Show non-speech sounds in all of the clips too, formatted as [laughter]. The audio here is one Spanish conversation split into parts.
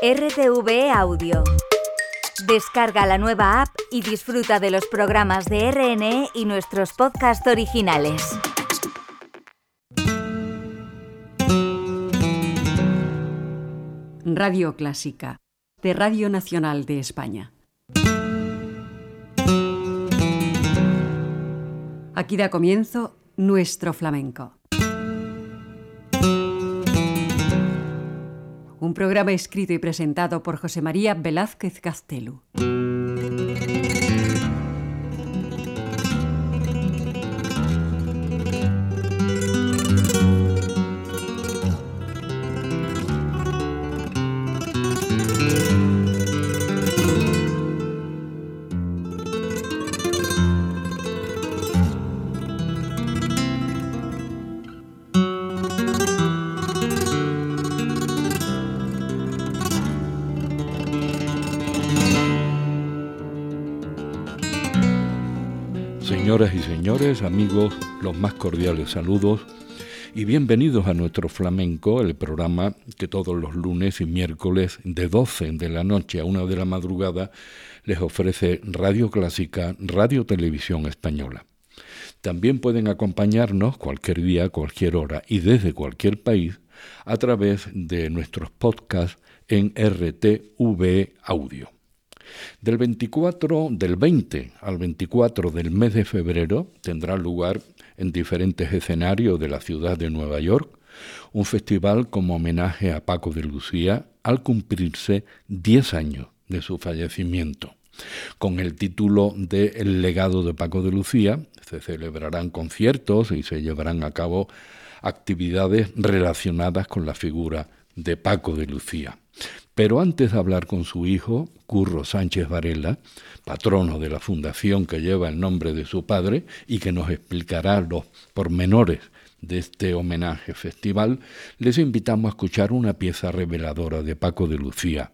RTV Audio. Descarga la nueva app y disfruta de los programas de RNE y nuestros podcasts originales. Radio Clásica, de Radio Nacional de España. Aquí da comienzo nuestro flamenco. Un programa escrito y presentado por José María Velázquez Castelo. Amigos, los más cordiales saludos y bienvenidos a nuestro flamenco, el programa que todos los lunes y miércoles de 12 de la noche a 1 de la madrugada les ofrece Radio Clásica, Radio Televisión Española. También pueden acompañarnos cualquier día, cualquier hora y desde cualquier país a través de nuestros podcasts en RTV Audio. Del 24, del 20 al 24 del mes de febrero tendrá lugar en diferentes escenarios de la ciudad de Nueva York un festival como homenaje a Paco de Lucía al cumplirse 10 años de su fallecimiento. Con el título de El legado de Paco de Lucía se celebrarán conciertos y se llevarán a cabo actividades relacionadas con la figura de Paco de Lucía. Pero antes de hablar con su hijo, Curro Sánchez Varela, patrono de la fundación que lleva el nombre de su padre y que nos explicará los pormenores de este homenaje festival, les invitamos a escuchar una pieza reveladora de Paco de Lucía,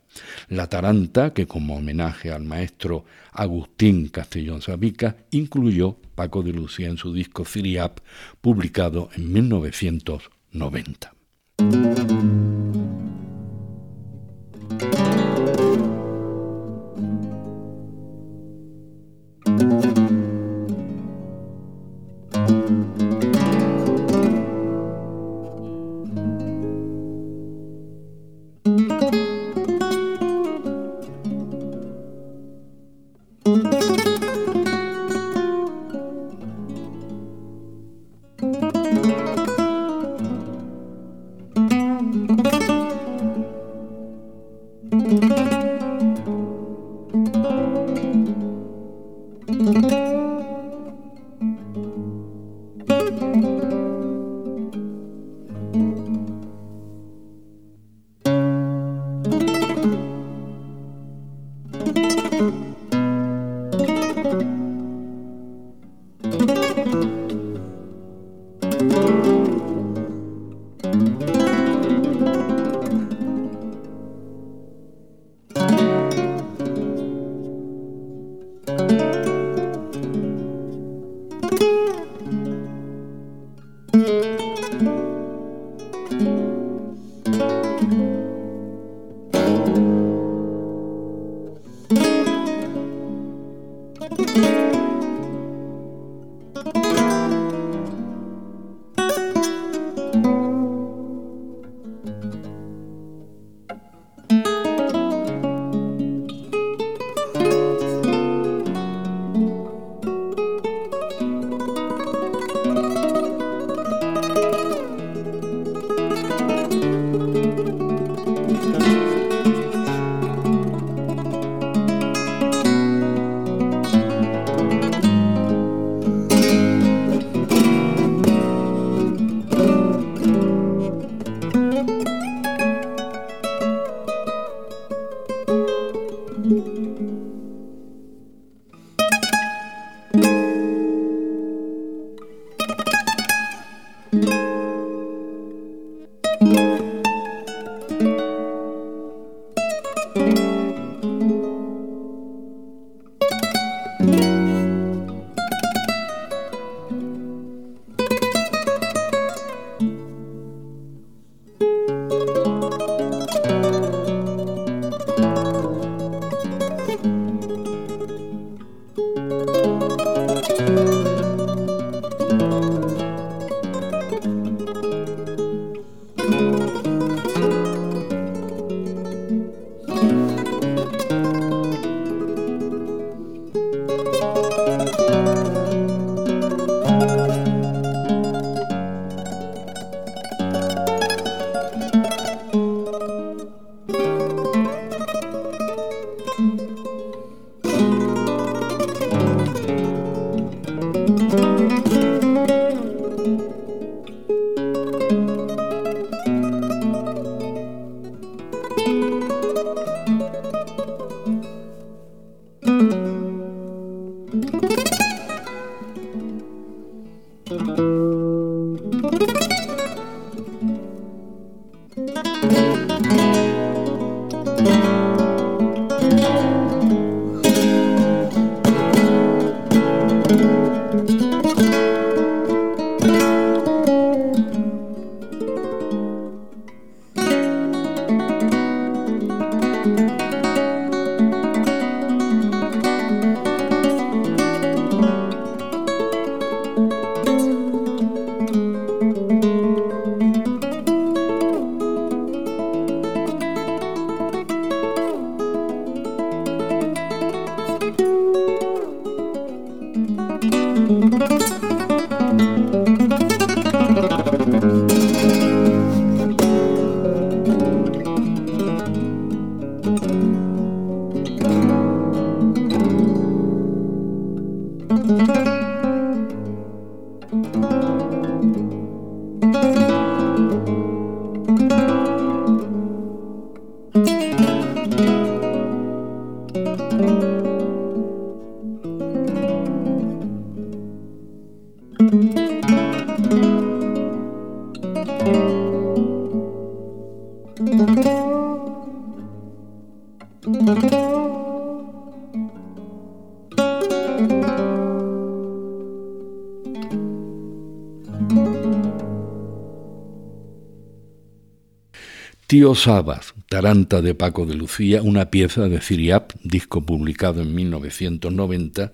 La Taranta, que como homenaje al maestro Agustín Castellón Sabica, incluyó Paco de Lucía en su disco Ciriap, publicado en 1990. Tío Sabas, Taranta de Paco de Lucía, una pieza de Ciriap, disco publicado en 1990.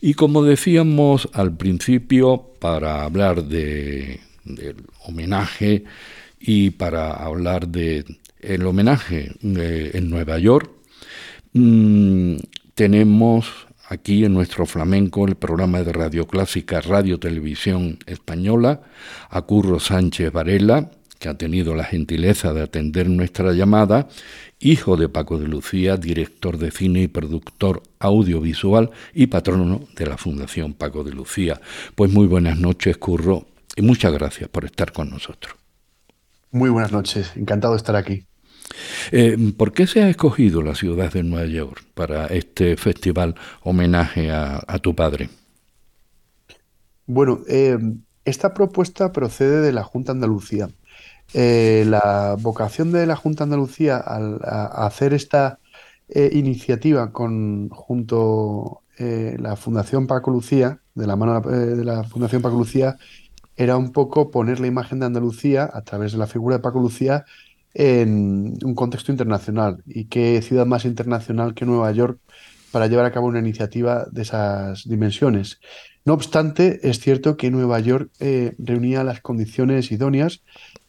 Y como decíamos al principio, para hablar de, del homenaje y para hablar del el homenaje eh, en Nueva York, mm, tenemos aquí en nuestro flamenco el programa de Radio Clásica Radio Televisión Española, a Curro Sánchez Varela, que ha tenido la gentileza de atender nuestra llamada, hijo de Paco de Lucía, director de cine y productor audiovisual y patrono de la Fundación Paco de Lucía. Pues muy buenas noches, Curro, y muchas gracias por estar con nosotros. Muy buenas noches, encantado de estar aquí. Eh, ¿Por qué se ha escogido la ciudad de Nueva York para este festival homenaje a, tu padre? Bueno, eh, esta propuesta procede de la Junta Andalucía. Eh, la vocación de la Junta de Andalucía al hacer esta eh, iniciativa con, junto eh, la Fundación Paco Lucía, de la mano de la Fundación Paco Lucía, era un poco poner la imagen de Andalucía a través de la figura de Paco Lucía en un contexto internacional. Y qué ciudad más internacional que Nueva York para llevar a cabo una iniciativa de esas dimensiones. No obstante, es cierto que Nueva York reunía las condiciones idóneas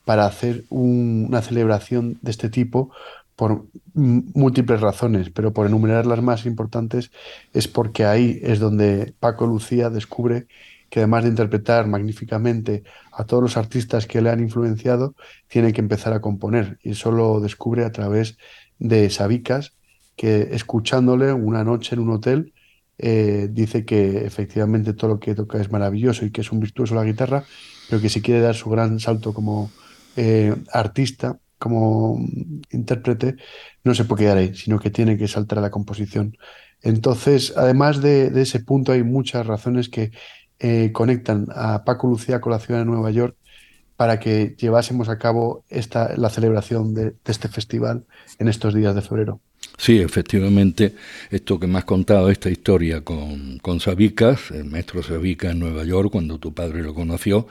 para hacer una celebración de este tipo por múltiples razones, pero por enumerar las más importantes es porque ahí es donde Paco Lucía descubre que además de interpretar magníficamente a todos los artistas que le han influenciado, tiene que empezar a componer. Y eso lo descubre a través de Sabicas, que escuchándole una noche en un hotel, eh, dice que efectivamente todo lo que toca es maravilloso y que es un virtuoso la guitarra, pero que si quiere dar su gran salto como eh, artista, como intérprete, no se puede quedar ahí, sino que tiene que saltar a la composición. Entonces, además de, ese punto, hay muchas razones que eh, conectan a Paco Lucía con la ciudad de Nueva York para que llevásemos a cabo esta, la celebración de, este festival en estos días de febrero. Sí, efectivamente, esto que me has contado, esta historia con, con Sabicas, el maestro Sabicas en Nueva York, cuando tu padre lo conoció,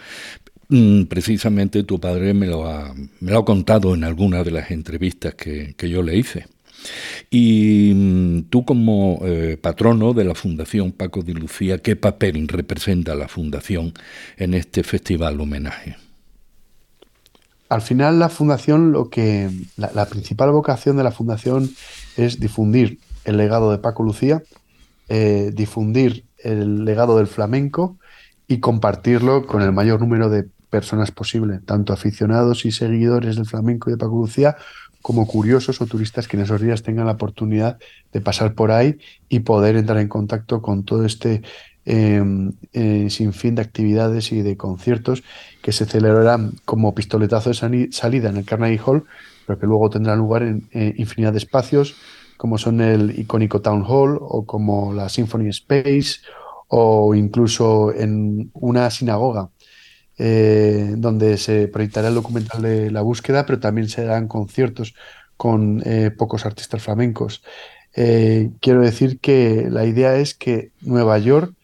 precisamente tu padre me lo ha, me lo ha contado en alguna de las entrevistas que, yo le hice. Y mm, tú como eh, patrono de la Fundación Paco de Lucía, ¿qué papel representa la Fundación en este festival homenaje? Al final la Fundación, lo que la, principal vocación de la Fundación es difundir el legado de Paco Lucía, eh, difundir el legado del flamenco y compartirlo con el mayor número de personas posible, tanto aficionados y seguidores del flamenco y de Paco Lucía, como curiosos o turistas que en esos días tengan la oportunidad de pasar por ahí y poder entrar en contacto con todo este em, eh, sinfín de actividades y de conciertos que se celebrarán como pistoletazo de salida en el Carnegie Hall, pero que luego tendrán lugar en infinidad de espacios, como son el icónico Town Hall o como la Symphony Space o incluso en una sinagoga eh, donde se proyectará el documental de la búsqueda, pero también se darán conciertos con eh, pocos artistas flamencos. Eh, quiero decir que la idea es que Nueva York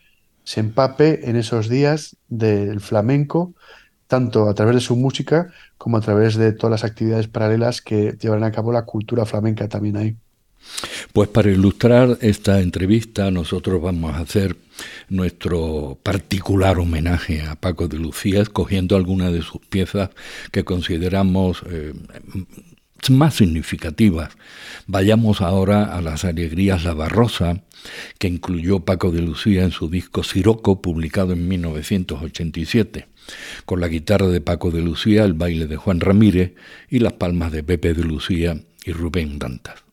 se empape en esos días del flamenco, tanto a través de su música como a través de todas las actividades paralelas que llevarán a cabo la cultura flamenca también ahí. Pues para ilustrar esta entrevista nosotros vamos a hacer nuestro particular homenaje a Paco de Lucía, escogiendo algunas de sus piezas que consideramos eh, más significativas. Vayamos ahora a las alegrías La Barrosa, que incluyó Paco de Lucía en su disco Siroco, publicado en 1987, con la guitarra de Paco de Lucía, el baile de Juan Ramírez y las palmas de Pepe de Lucía y Rubén Dantas.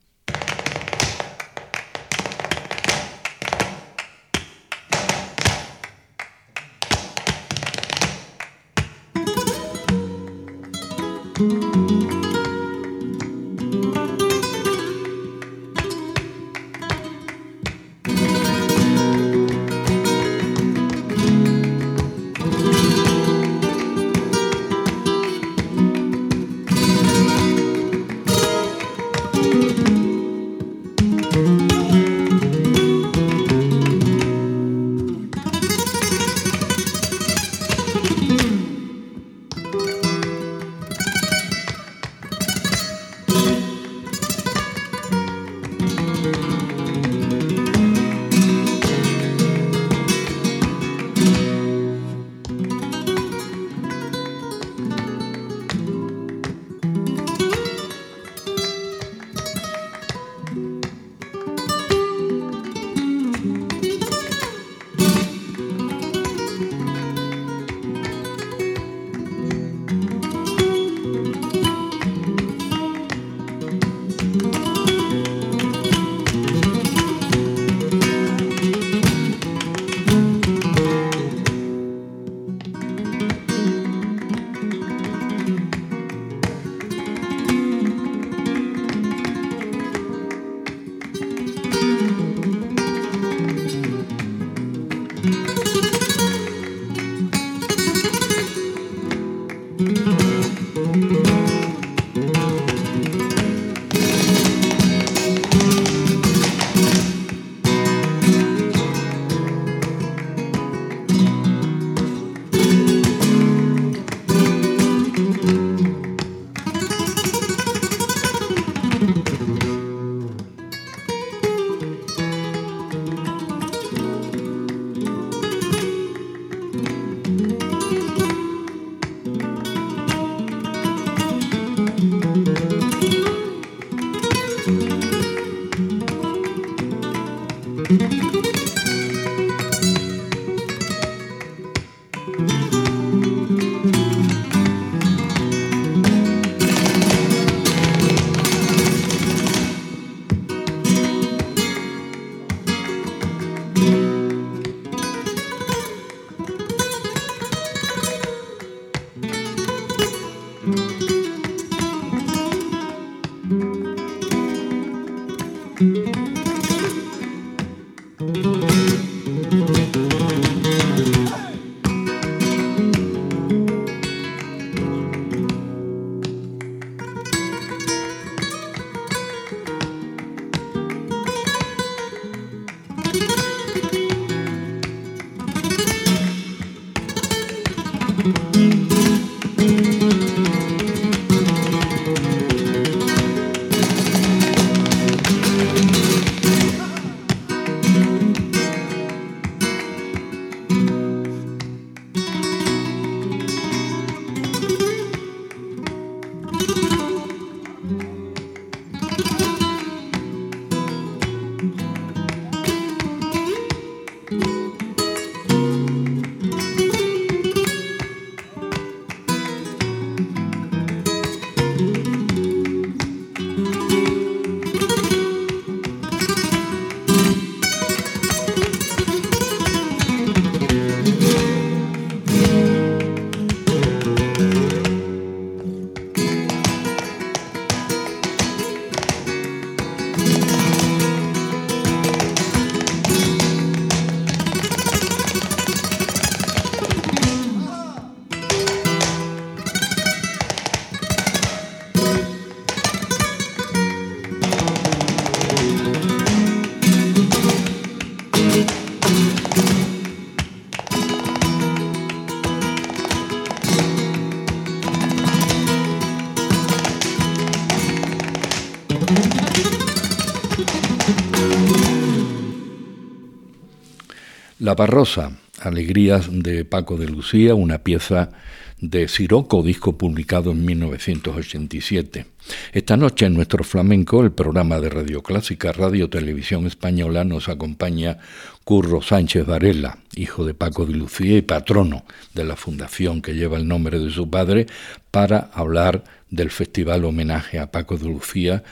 La Barrosa, Alegrías de Paco de Lucía, una pieza de Siroco, disco publicado en 1987. Esta noche en nuestro flamenco, el programa de Radio Clásica Radio Televisión Española, nos acompaña Curro Sánchez Varela, hijo de Paco de Lucía y patrono de la fundación que lleva el nombre de su padre, para hablar del Festival Homenaje a Paco de Lucía,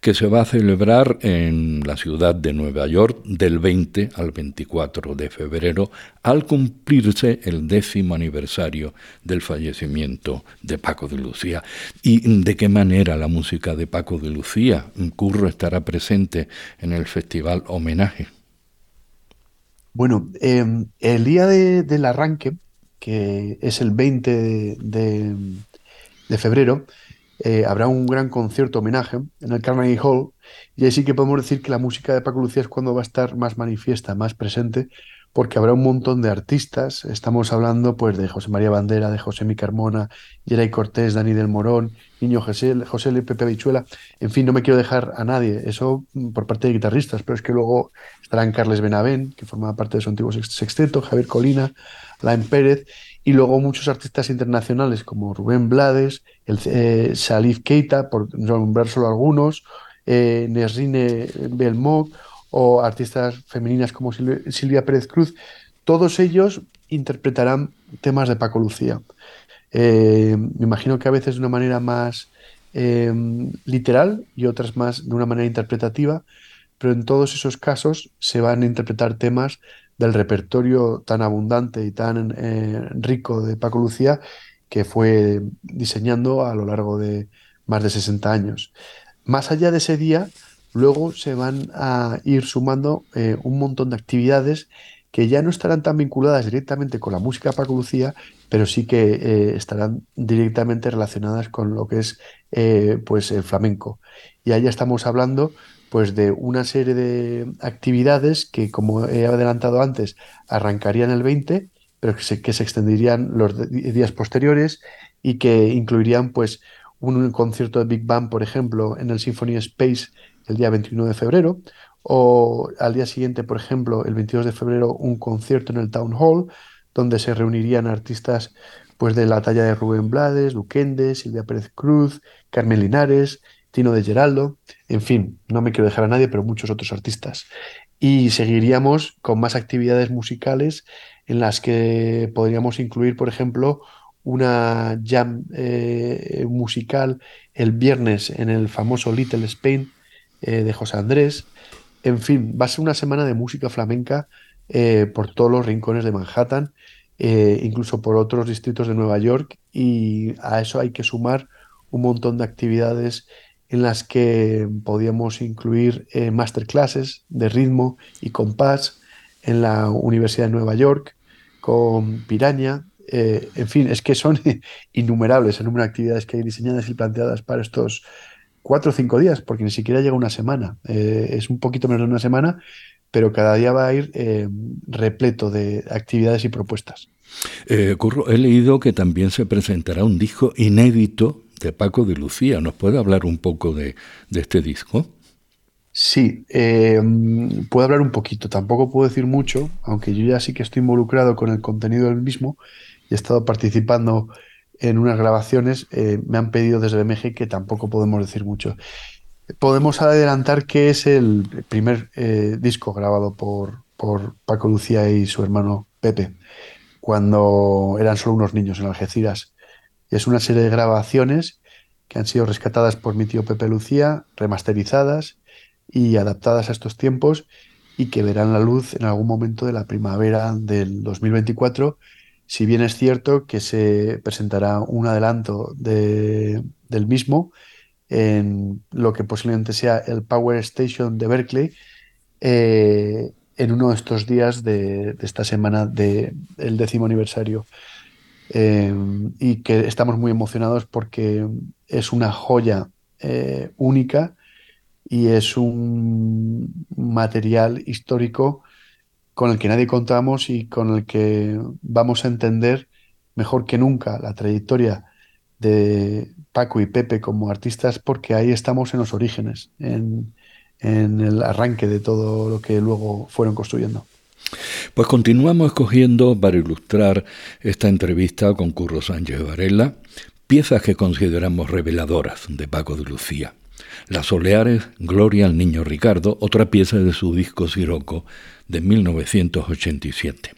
que se va a celebrar en la ciudad de Nueva York del 20 al 24 de febrero, al cumplirse el décimo aniversario del fallecimiento de Paco de Lucía. ¿Y de qué manera la música de Paco de Lucía, Curro, estará presente en el Festival Homenaje? Bueno, em, el día del arranque, que es el 20 de febrero, eh, habrá un gran concierto homenaje en el Carnegie Hall y ahí sí que podemos decir que la música de Paco Lucía es cuando va a estar más manifiesta, más presente, porque habrá un montón de artistas. Estamos hablando pues de José María Bandera, de José Mi Carmona, Geray Cortés, Dani del Morón, Niño José, José Pepe Bichuela. En fin, no me quiero dejar a nadie, eso mm, por parte de guitarristas, pero es que luego estarán Carles Benavén, que forma parte de su antiguo sexteto, Javier Colina, Lain Pérez, y luego muchos artistas internacionales como Rubén Blades, eh, Salif Keita, por nombrar solo algunos, eh, Nesrine o artistas femeninas como Silvia Pérez Cruz, todos ellos interpretarán temas de Paco Lucía. Eh, me imagino que a veces de una manera más literal y otras más de una manera interpretativa, pero en todos esos casos se van a interpretar temas del repertorio tan abundante y tan eh, rico de Paco Lucía que fue diseñando a lo largo de más de 60 años. Más allá de ese día, luego se van a ir sumando eh, un montón de actividades que ya no estarán tan vinculadas directamente con la música Paco Lucía, pero sí que eh, estarán directamente relacionadas con lo que es pues el flamenco. Y ahí estamos hablando pues de una serie de actividades que, como he adelantado antes, arrancarían el 20, pero que se, que se extenderían los días posteriores y que incluirían pues un, concierto de Big Bang, por ejemplo, en el Symphony Space el día 21 de febrero, o al día siguiente, por ejemplo, el 22 de febrero, un concierto en el Town Hall, donde se reunirían artistas pues de la talla de Rubén Blades, Duquende, Silvia Pérez Cruz, Carmen Linares, Tino de Geraldo, en fin, no me quiero dejar a nadie, pero muchos otros artistas. Y seguiríamos con más actividades musicales en las que podríamos incluir, por ejemplo, una jam eh, musical el viernes en el famoso Little Spain eh, de José Andrés. En fin, va a ser una semana de música flamenca eh, por todos los rincones de Manhattan, incluso por otros distritos de Nueva York, y a eso hay que sumar un montón de actividades en las que podíamos incluir eh, masterclasses de ritmo y compás en la Universidad de Nueva York con Piraña. Eh, en fin, es que son [laughs] innumerables el número de actividades que hay diseñadas y planteadas para estos cuatro o cinco días, porque ni siquiera llega una semana. Eh, es un poquito menos de una semana, pero cada día va a ir repleto de actividades y propuestas. Curro, he leído que también se presentará un disco inédito de Paco de Lucía. ¿Nos puede hablar un poco de, este disco? Sí, eh, puedo hablar un poquito. Tampoco puedo decir mucho, aunque yo ya sí que estoy involucrado con el contenido del mismo y he estado participando en unas grabaciones. Eh, me han pedido desde México que tampoco podemos decir mucho. Podemos adelantar que es el primer eh, disco grabado por, por Paco Lucía y su hermano Pepe, cuando eran solo unos niños en Algeciras es una serie de grabaciones que han sido rescatadas por mi tío Pepe Lucía, remasterizadas y adaptadas a estos tiempos y que verán la luz en algún momento de la primavera del 2024, si bien es cierto que se presentará un adelanto del mismo en lo que posiblemente sea el Power Station de Berkeley eh, en uno de estos días de, esta semana del décimo aniversario. Em, y que estamos muy emocionados porque es una joya eh, única y es un material histórico con el que nadie contamos y con el que vamos a entender mejor que nunca la trayectoria de Paco y Pepe como artistas porque ahí estamos en los orígenes, en el arranque de todo lo que luego fueron construyendo. Pues continuamos escogiendo para ilustrar esta entrevista con Curro Sánchez Varela piezas que consideramos reveladoras de Paco de Lucía. Las Oleares, Gloria al Niño Ricardo, otra pieza de su disco Siroco de 1987.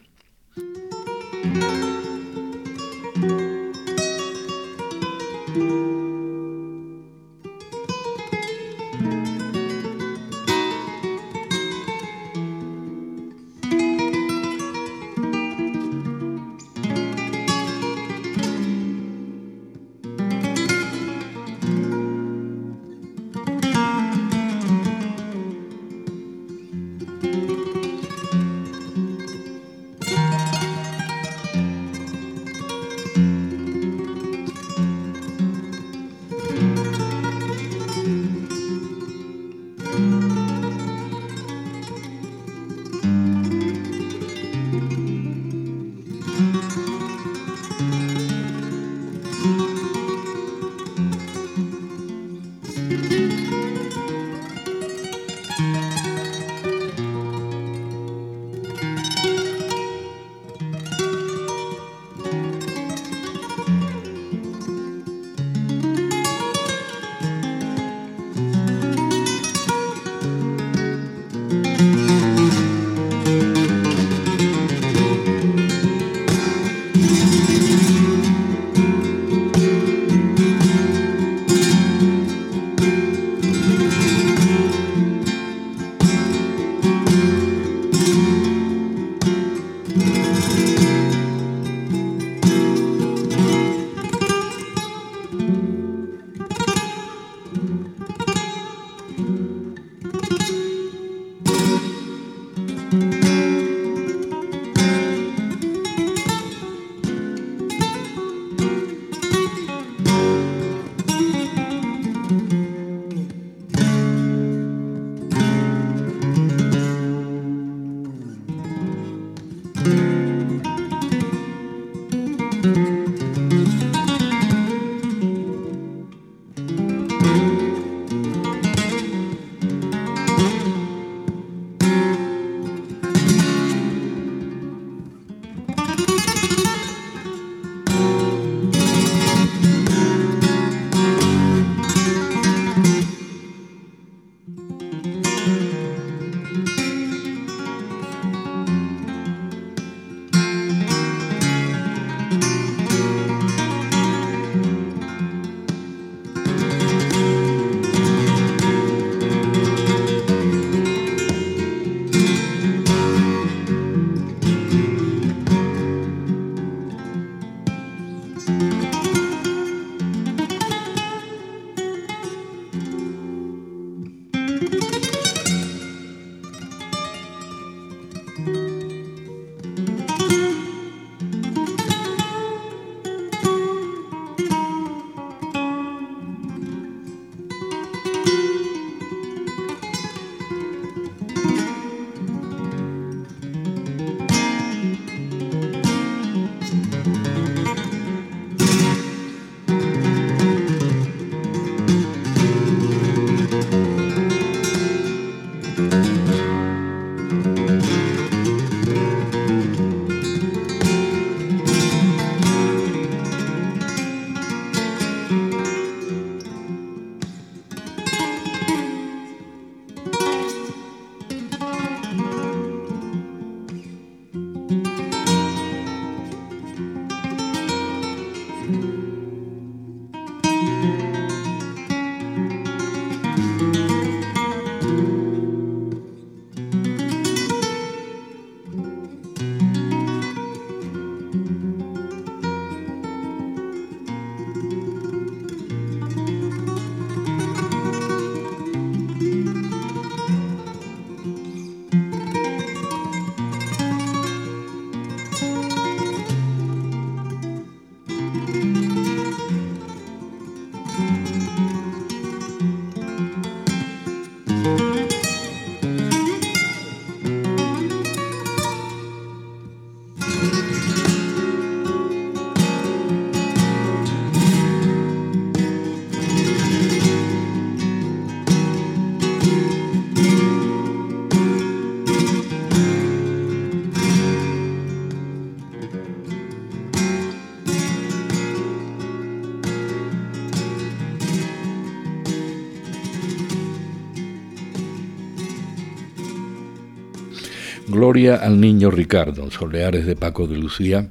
Gloria al niño Ricardo, Soleares de Paco de Lucía,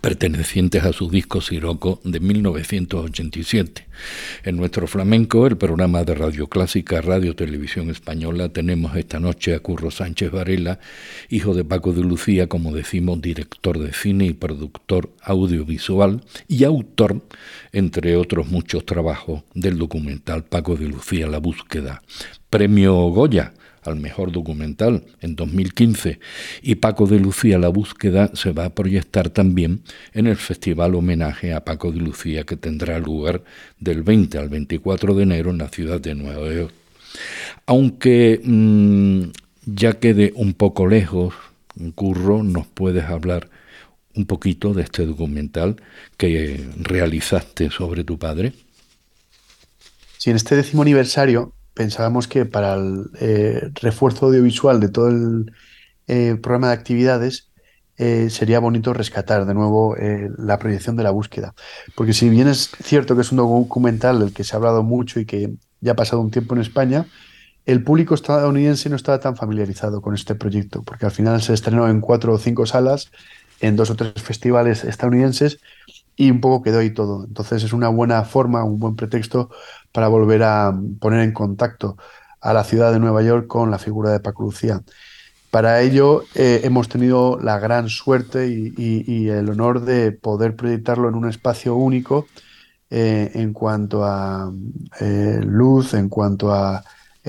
pertenecientes a su disco Siroco de 1987. En nuestro flamenco, el programa de Radio Clásica Radio Televisión Española, tenemos esta noche a Curro Sánchez Varela, hijo de Paco de Lucía, como decimos, director de cine y productor audiovisual y autor, entre otros muchos trabajos, del documental Paco de Lucía La Búsqueda. Premio Goya al mejor documental en 2015 y Paco de Lucía La búsqueda se va a proyectar también en el festival homenaje a Paco de Lucía que tendrá lugar del 20 al 24 de enero en la ciudad de Nueva York. Aunque mm, ya quede un poco lejos, Curro, nos puedes hablar un poquito de este documental que realizaste sobre tu padre. Sí, en este décimo aniversario pensábamos que para el eh, refuerzo audiovisual de todo el eh, programa de actividades eh, sería bonito rescatar de nuevo la proyección de la búsqueda. Porque si bien es cierto que es un documental del que se ha hablado mucho y que ya ha pasado un tiempo en España, el público estadounidense no estaba tan familiarizado con este proyecto, porque al final se estrenó en cuatro o cinco salas, en dos o tres festivales estadounidenses, y un poco quedó ahí todo. Entonces es una buena forma, un buen pretexto para volver a poner en contacto a la ciudad de Nueva York con la figura de Paco Lucía. Para ello eh, hemos tenido la gran suerte y, el honor de poder proyectarlo en un espacio único eh, en cuanto a eh, luz, en cuanto a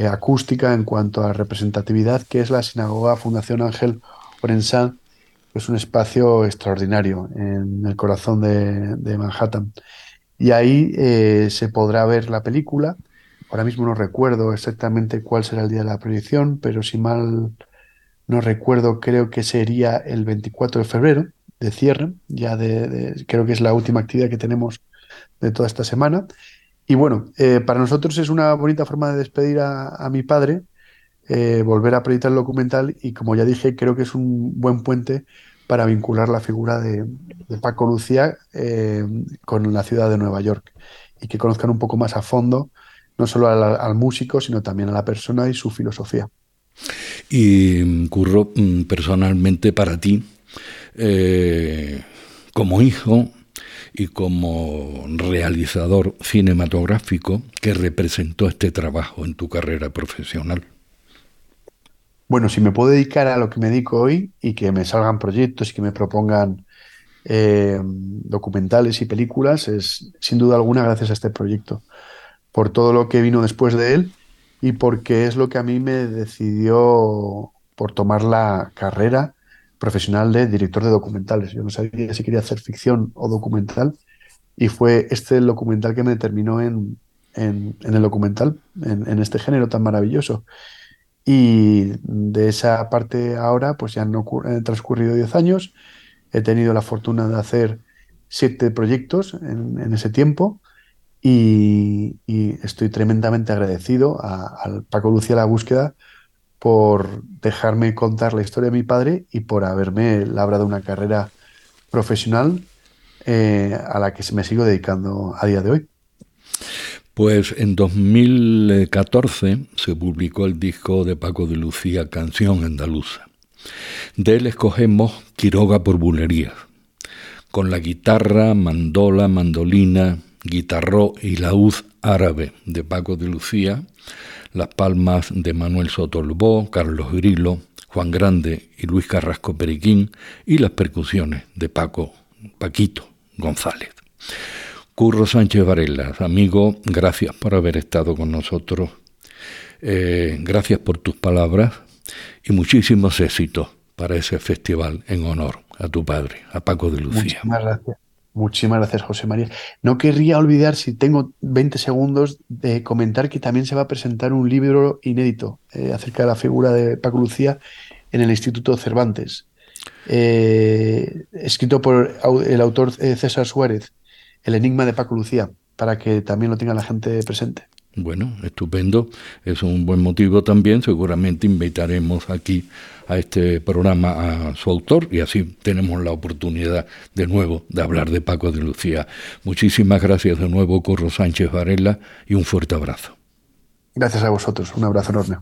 acústica, en cuanto a representatividad, que es la Sinagoga Fundación Ángel Orensán, que es un espacio extraordinario en el corazón de Manhattan y ahí eh, se podrá ver la película. Ahora mismo no recuerdo exactamente cuál será el día de la proyección, pero si mal no recuerdo, creo que sería el 24 de febrero de cierre, ya de, creo que es la última actividad que tenemos de toda esta semana. Y bueno, eh, para nosotros es una bonita forma de despedir a, mi padre, eh, volver a proyectar el documental y como ya dije, creo que es un buen puente para vincular la figura de, Paco Lucía eh, con la ciudad de Nueva York y que conozcan un poco más a fondo no solo al, músico, sino también a la persona y su filosofía. Y Curro, mm, personalmente para ti, eh, como hijo y como realizador cinematográfico, ¿qué representó este trabajo en tu carrera profesional? Bueno, si me puedo dedicar a lo que me dedico hoy y que me salgan proyectos y que me propongan eh, documentales y películas, es sin duda alguna gracias a este proyecto, por todo lo que vino después de él y porque es lo que a mí me decidió por tomar la carrera profesional de director de documentales. Yo no sabía si quería hacer ficción o documental y fue este documental que me determinó en, el documental, en, en este género tan maravilloso. Y de esa parte ahora, pues ya han, transcurrido 10 años. He tenido la fortuna de hacer siete proyectos en, ese tiempo y, estoy tremendamente agradecido al Paco Lucía La Búsqueda por dejarme contar la historia de mi padre y por haberme labrado una carrera profesional eh, a la que me sigo dedicando a día de hoy. Pues en 2014 se publicó el disco de Paco de Lucía, Canción Andaluza. De él escogemos Quiroga por Bulerías, con la guitarra, mandola, mandolina, guitarró y laúd árabe de Paco de Lucía, las palmas de Manuel Sotolbó, Carlos Grilo, Juan Grande y Luis Carrasco Periquín y las percusiones de Paco, Paquito González. Curro Sánchez Varela, amigo, gracias por haber estado con nosotros. Eh, gracias por tus palabras y muchísimos éxitos para ese festival en honor a tu padre, a Paco de Lucía. Muchísimas gracias. Muchísimas gracias, José María. No querría olvidar, si tengo 20 segundos, de comentar que también se va a presentar un libro inédito eh, acerca de la figura de Paco Lucía en el Instituto Cervantes, eh, escrito por el autor César Suárez el enigma de Paco Lucía, para que también lo tenga la gente presente. Bueno, estupendo. Es un buen motivo también. Seguramente invitaremos aquí a este programa a su autor y así tenemos la oportunidad de nuevo de hablar de Paco de Lucía. Muchísimas gracias de nuevo, Corro Sánchez Varela, y un fuerte abrazo. Gracias a vosotros. Un abrazo enorme.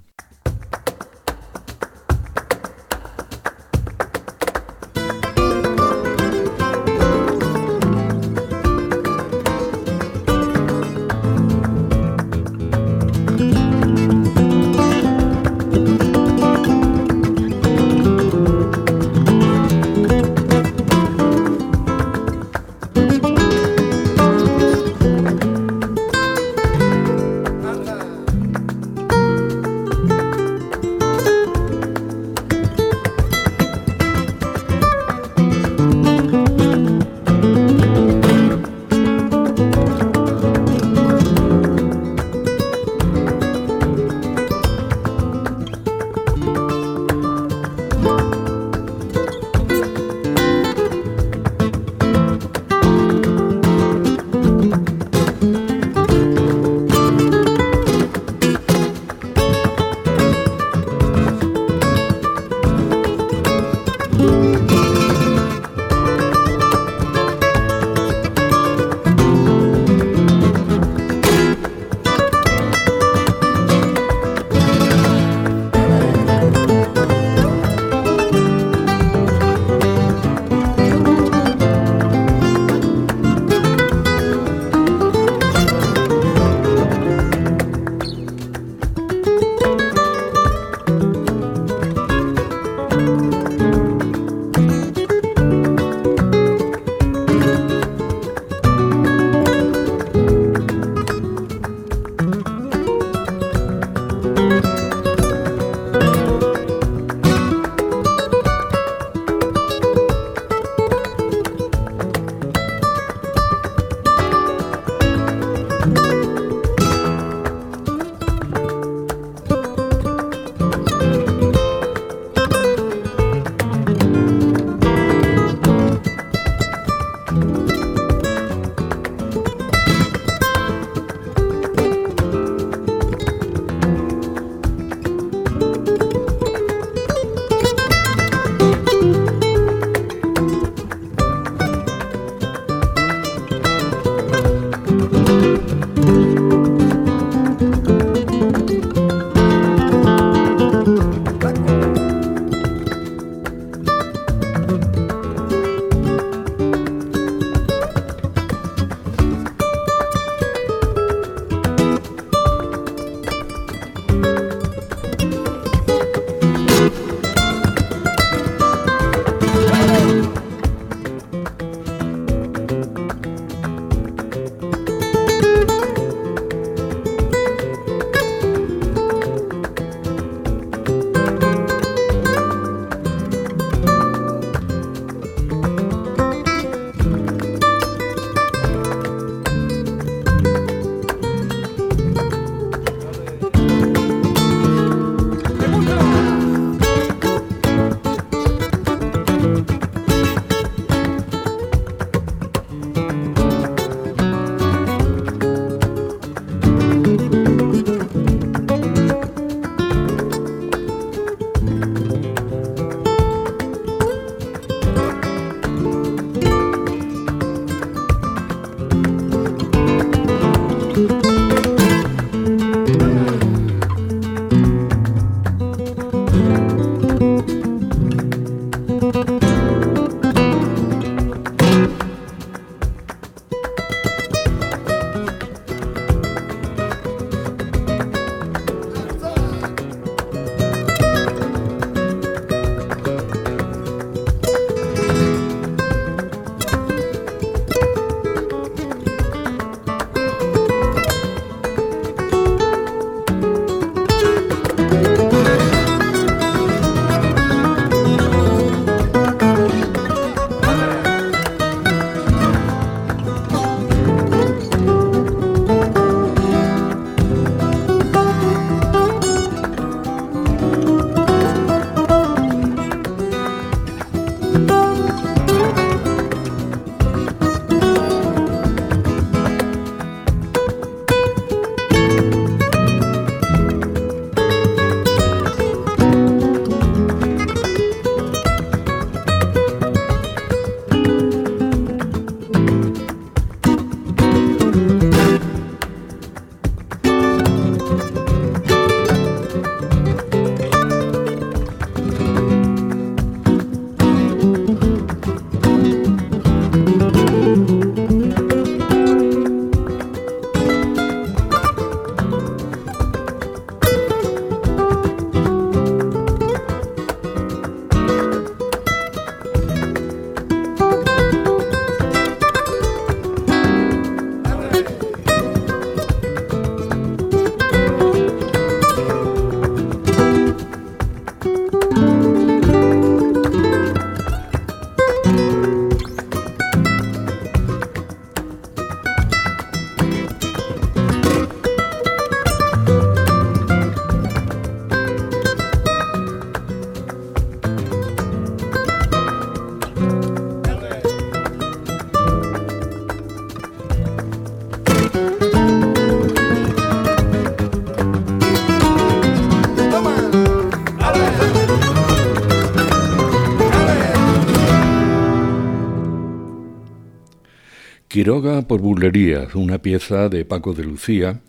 Quiroga por Bulerías, una pieza de Paco de Lucía,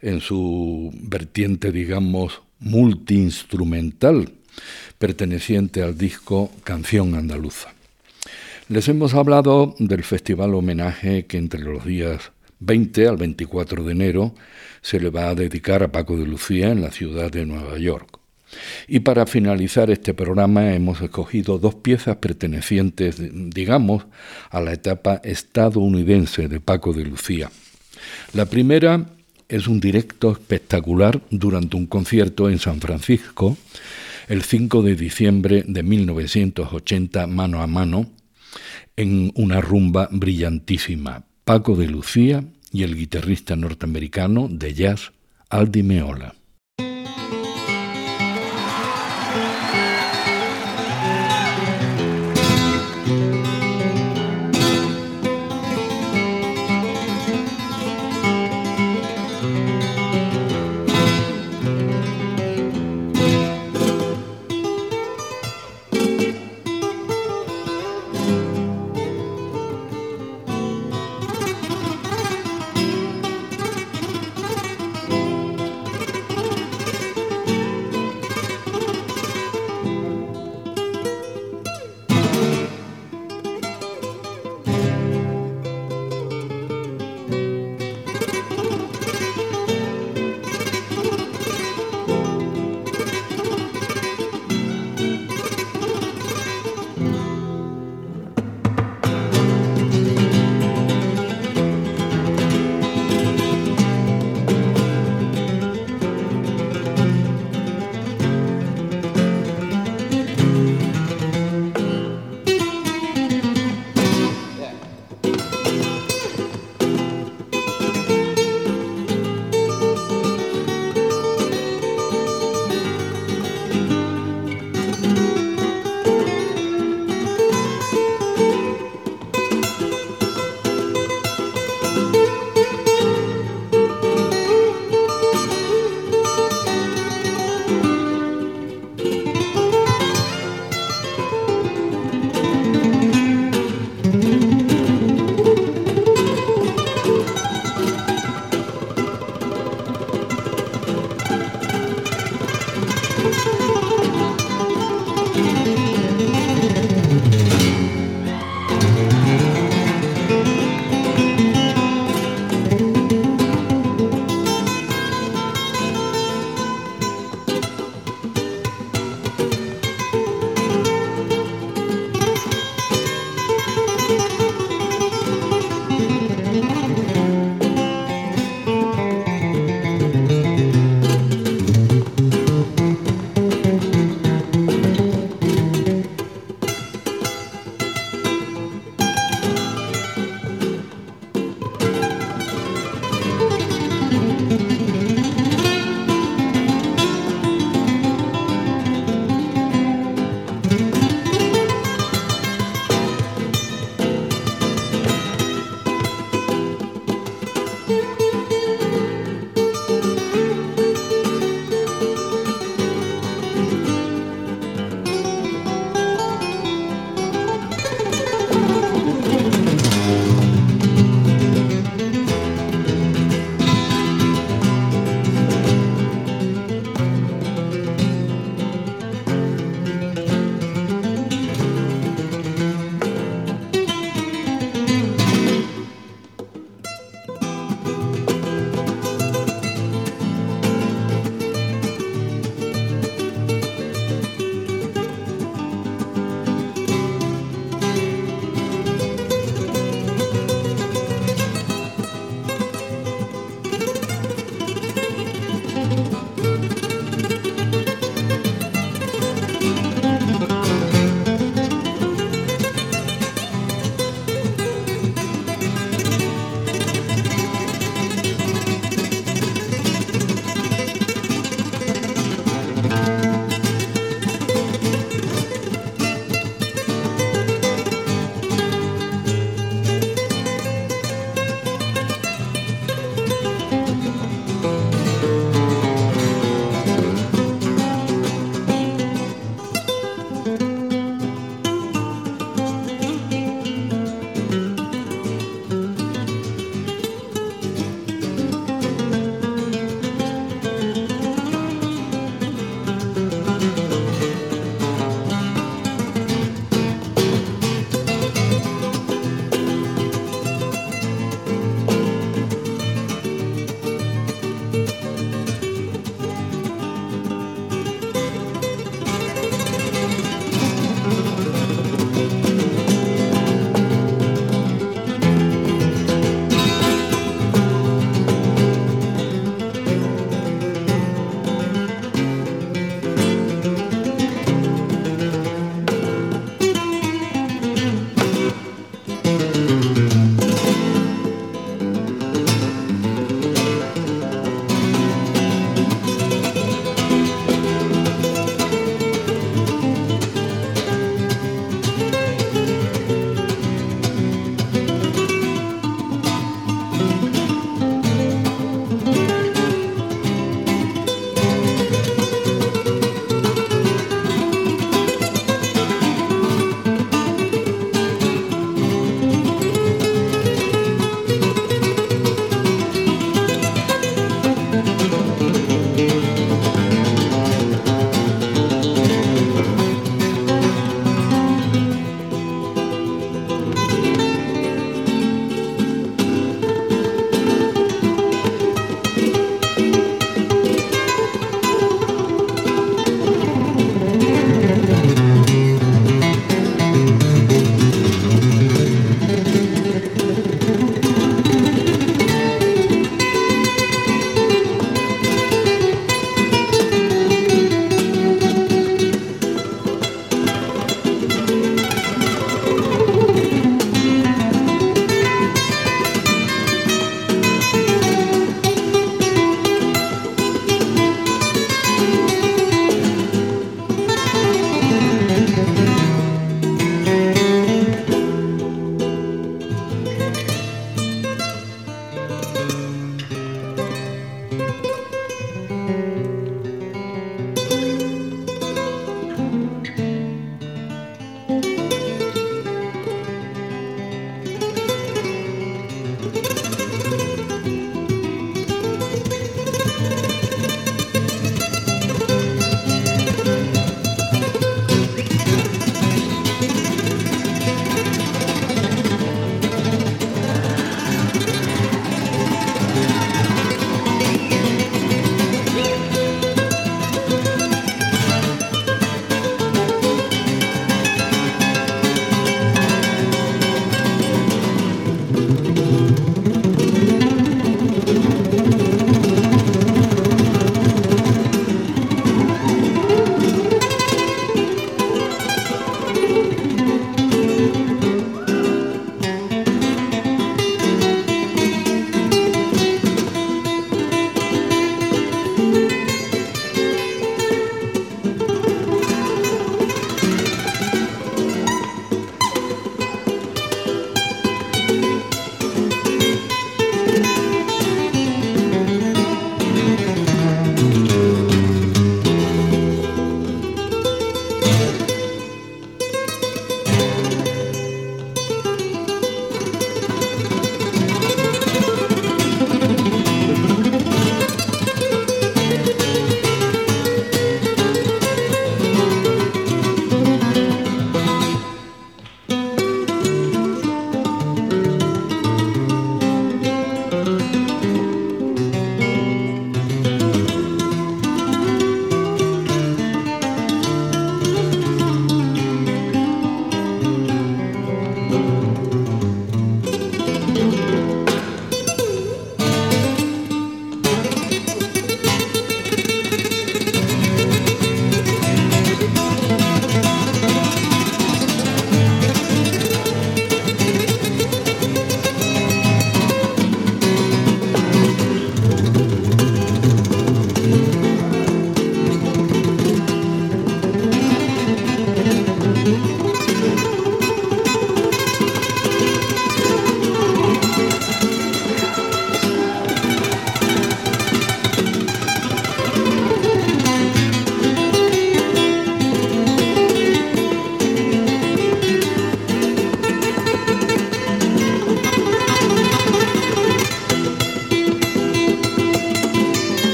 en su vertiente, digamos, multiinstrumental, perteneciente al disco Canción Andaluza. Les hemos hablado del festival homenaje que entre los días 20 al 24 de enero se le va a dedicar a Paco de Lucía en la ciudad de Nueva York. Y para finalizar este programa hemos escogido dos piezas pertenecientes, digamos, a la etapa estadounidense de Paco de Lucía. La primera es un directo espectacular durante un concierto en San Francisco el 5 de diciembre de 1980, mano a mano, en una rumba brillantísima. Paco de Lucía y el guitarrista norteamericano de jazz Aldi Meola.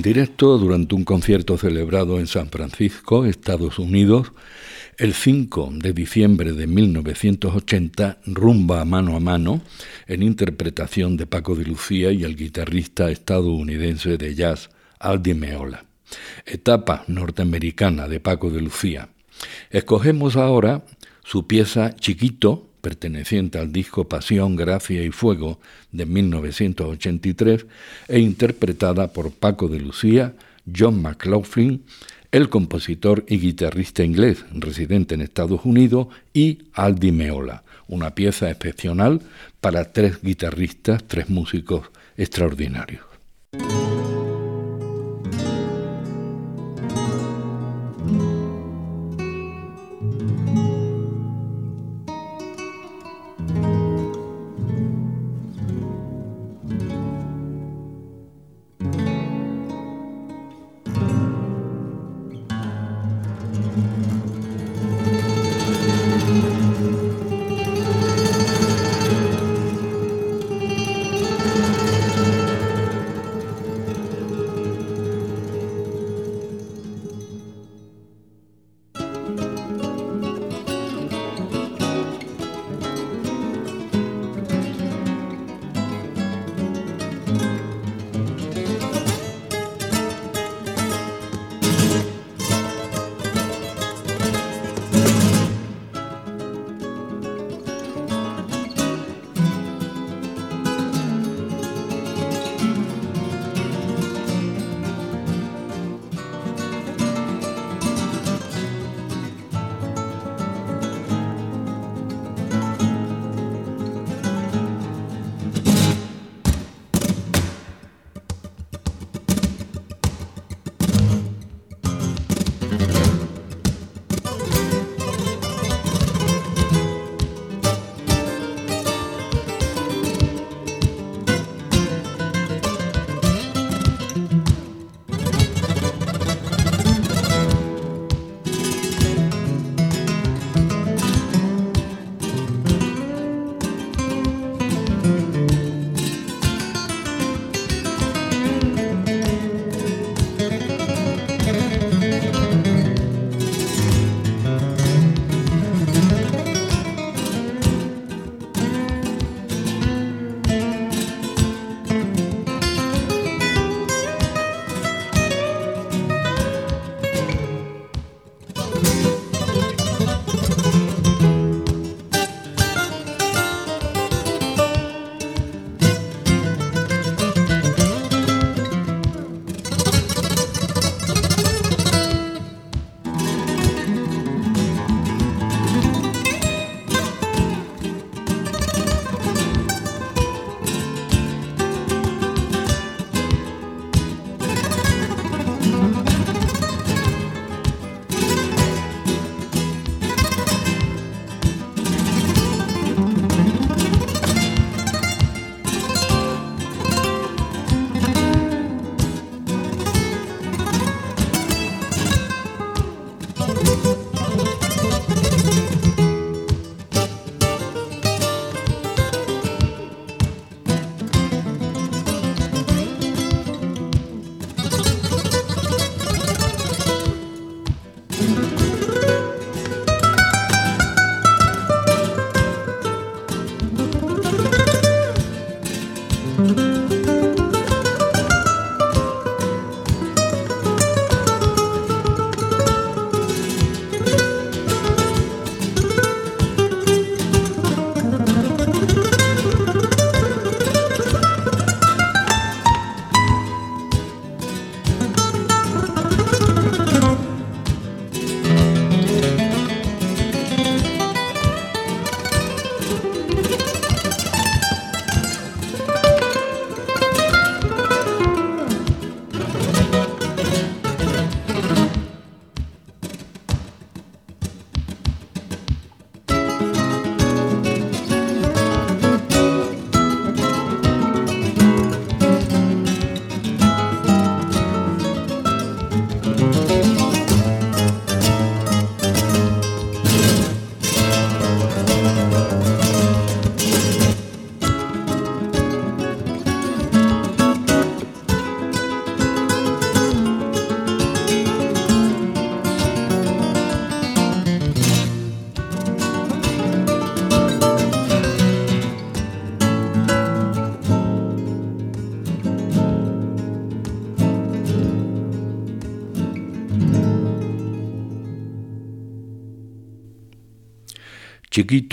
En directo durante un concierto celebrado en San Francisco, Estados Unidos, el 5 de diciembre de 1980, rumba mano a mano, en interpretación de Paco de Lucía y el guitarrista estadounidense de jazz Aldi Meola. Etapa norteamericana de Paco de Lucía. Escogemos ahora su pieza Chiquito, perteneciente al disco Pasión, Gracia y Fuego de 1983 e interpretada por Paco de Lucía, John McLaughlin, el compositor y guitarrista inglés residente en Estados Unidos, y Aldi Meola, una pieza excepcional para tres guitarristas, tres músicos extraordinarios.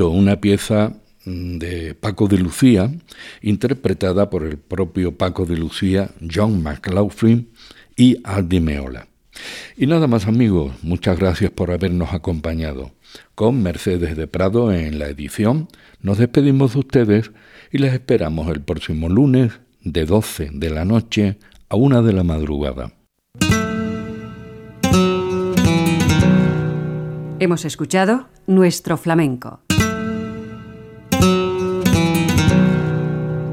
Una pieza mm, de Paco de Lucía, interpretada por el propio Paco de Lucía, John McLaughlin y Aldi Meola. Y nada más amigos, muchas gracias por habernos acompañado. Con Mercedes de Prado en la edición, nos despedimos de ustedes y les esperamos el próximo lunes de 12 de la noche a 1 de la madrugada. Hemos escuchado Nuestro Flamenco.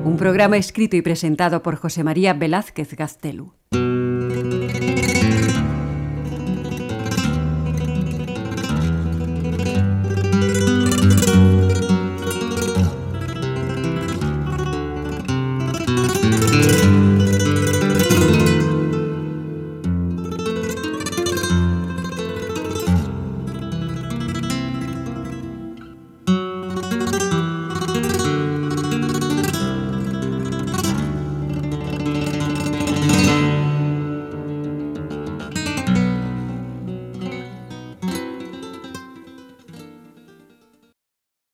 Un programa escrito y presentado por José María Velázquez Gaztelu.